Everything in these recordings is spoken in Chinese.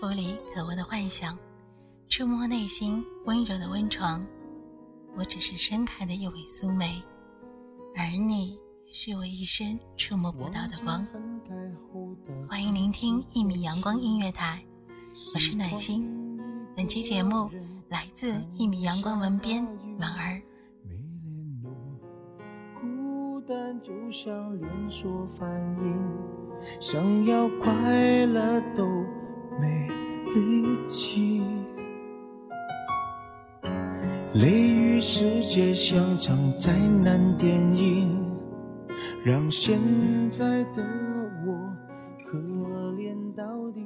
捕捉音符里可闻的幻想，触摸内心温柔的温床。我只是盛开的一尾苏梅，而你是我一生触摸不到的光。欢迎聆听一米阳光音乐台，我是暖心。本期节目来自一米阳光文编婉儿。孤单就像连锁反应，想要快乐都没力气。雷雨世界像场灾难电影，让现在的我可怜到底。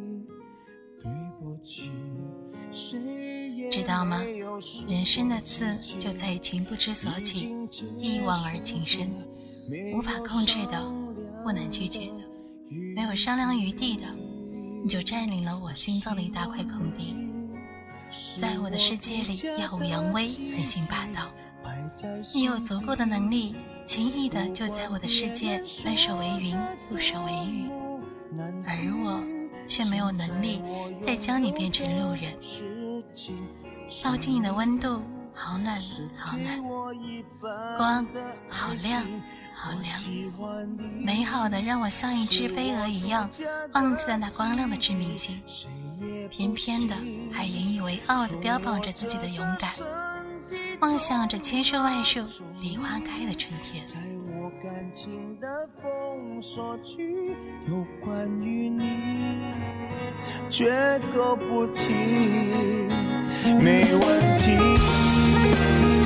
对不起，谁也知道吗人生的刺就在于情不知所起，一往而情深，无法控制的，不能拒绝的，没有商量余地的，你就占领了我心脏的一大块空地。在我的世界里耀武扬威，横行霸道。你有足够的能力，轻易的就在我的世界翻手为云，覆手为雨，而我却没有能力再将你变成路人。靠近你的温度，好暖好暖，光好亮好亮，美好的让我像一只飞蛾一样，忘记了那光亮的致命性，偏偏的还引以为傲的标榜着自己的勇敢，梦想着千树万树梨花开的春天。情的封锁区，有关于你，绝口不提，没问题。Bye.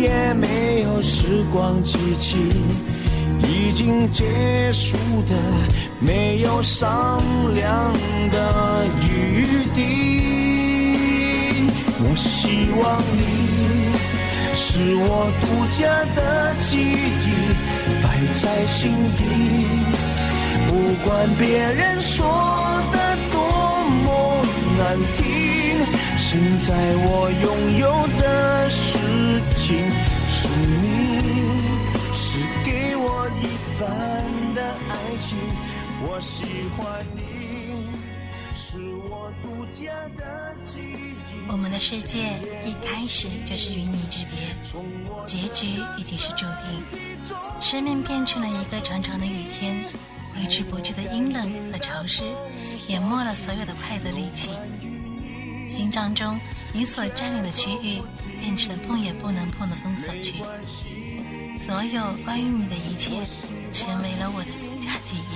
也没有时光机器，已经结束的没有商量的余地。我希望你。是我独家的记忆，摆在心底。不管别人说的多么难听，现在我拥有我喜欢你，是我独家的记忆。我们的世界一开始就是与你之别，结局已经是注定。生命变成了一个长长的雨天，挥之不去的阴冷和潮湿，淹没了所有的快乐力气。心脏中你所占领的区域，变成了碰也不能碰的封锁区。所有关于你的一切，成为了我的独家记忆。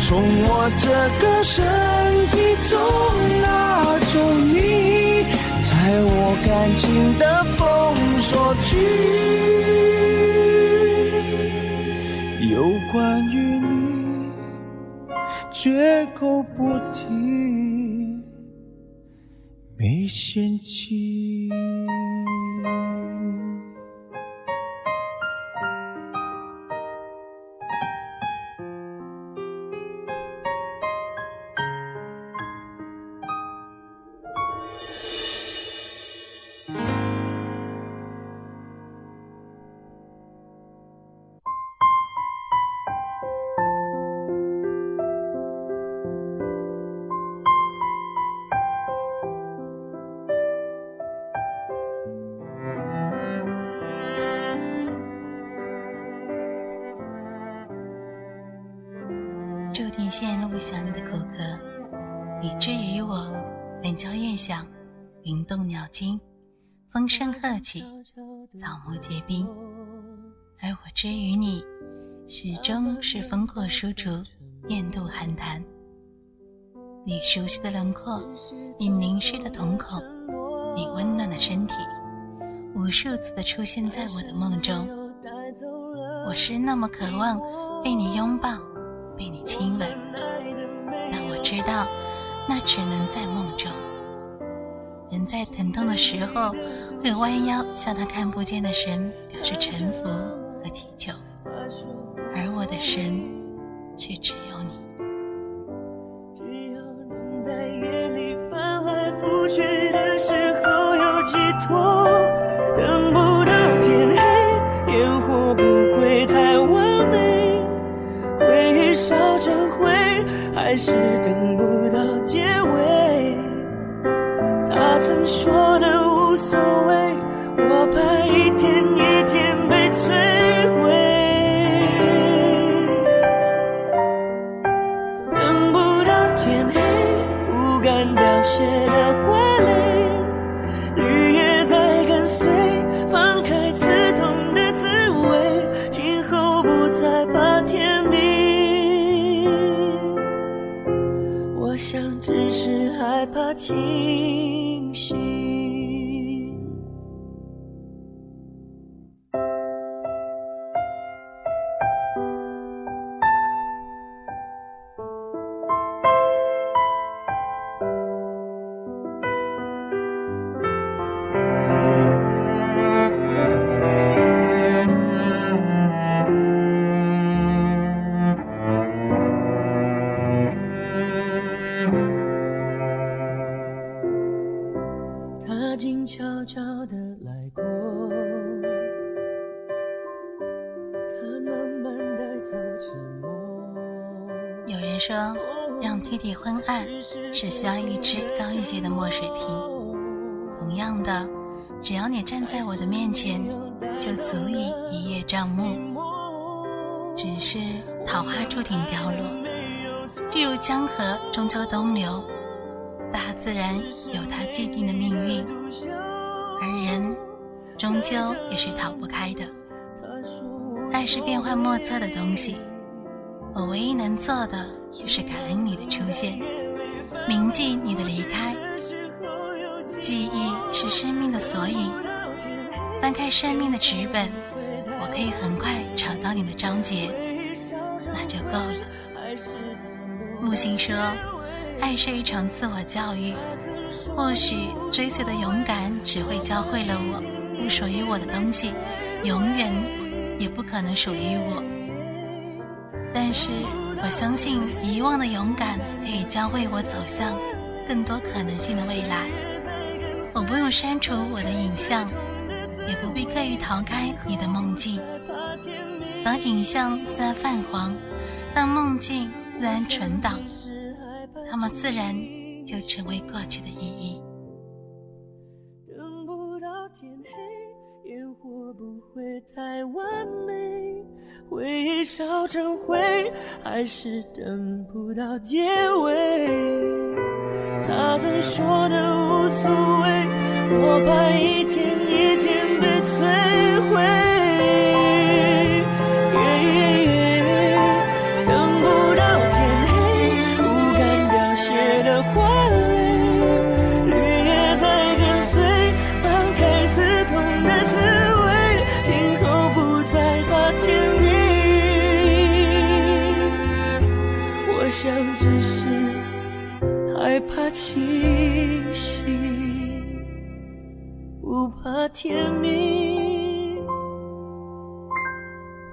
从我这个身体中拿走你，在我感情的封锁区，有关于你绝口不提，没嫌弃。定陷入想你的口渴，以至于我粉娇夜响，云动鸟惊，风声鹤起，草木皆兵。而我之于你，始终是风过疏竹，雁渡寒潭。你熟悉的轮廓，你凝视的瞳孔，你温暖的身体，无数次的出现在我的梦中。我是那么渴望被你拥抱。被你亲吻，知道，那只能在梦中。人在疼痛的时候，会弯腰向他看不见的神表示臣服和祈求，而我的神，却只有你。他静悄悄地来过，他慢慢带走沉默。有人说，让天地昏暗是需要一支高一些的墨水瓶。同样的，只要你站在我的面前，就足以一叶障目。只是桃花注定凋落，正如江河终究东流，大自然有它既定的命运，而人终究也是逃不开的。爱是变幻莫测的东西，我唯一能做的就是感恩你的出现，铭记你的离开。记忆是生命的索引，翻开生命的纸本，我可以很快找到你的章节，那就够了。木星说，爱是一场自我教育，或许追随的勇敢只会教会了我，不属于我的东西，永远也不可能属于我。但是我相信，遗忘的勇敢可以教会我走向更多可能性的未来。我不用删除我的影像，也不必刻意逃开你的梦境。当影像自然泛黄，当梦境自然存档，它们自然就成为过去的意义。等不到天黑，烟火不会太完美，回忆烧成灰，还是等不到结尾。他曾说的无所谓，我怕一天一天被摧毁。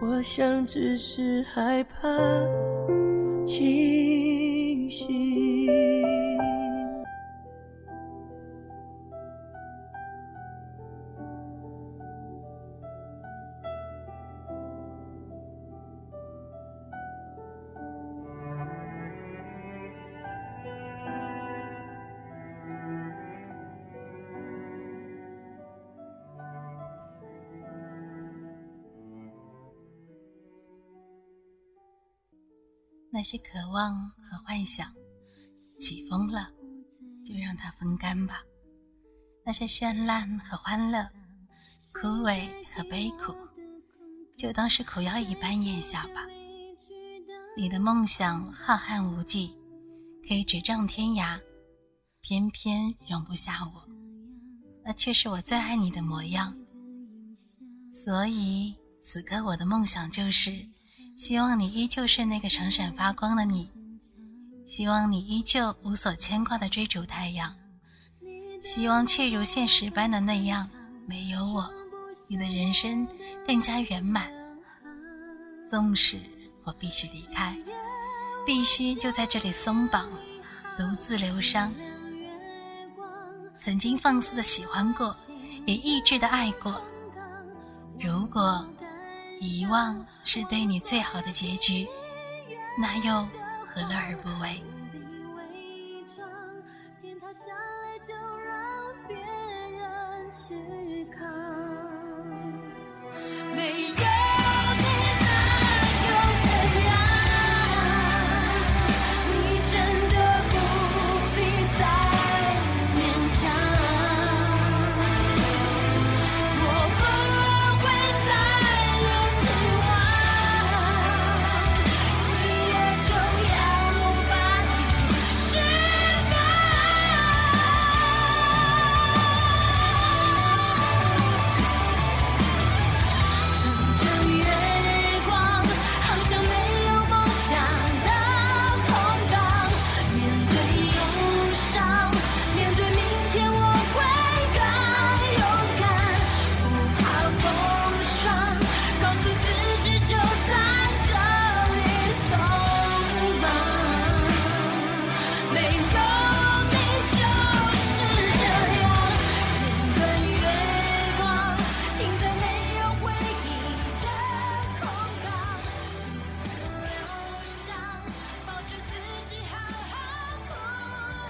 我想只是害怕清醒。那些渴望和幻想，起风了，就让它风干吧；那些绚烂和欢乐，枯萎和悲苦，就当是苦药一般咽下吧。你的梦想浩瀚无际，可以直丈天涯，偏偏容不下我，那却是我最爱你的模样。所以此刻我的梦想就是。希望你依旧是那个闪闪发光的你，希望你依旧无所牵挂的追逐太阳，希望却如现实般的那样，没有我，你的人生更加圆满。纵使我必须离开，必须就在这里松绑，独自流伤。曾经放肆的喜欢过，也意志的爱过，如果。遗忘是对你最好的结局，那又何乐而不为？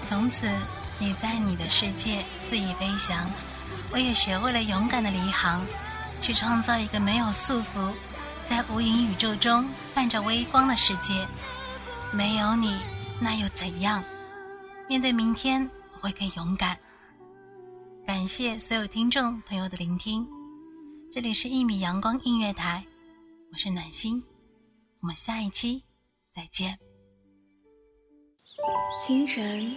从此，你在你的世界肆意飞翔，我也学会了勇敢的离航，去创造一个没有束缚，在无垠宇宙中泛着微光的世界。没有你，那又怎样？面对明天，我会更勇敢。感谢所有听众朋友的聆听，这里是一米阳光音乐台，我是暖心，我们下一期再见。清晨。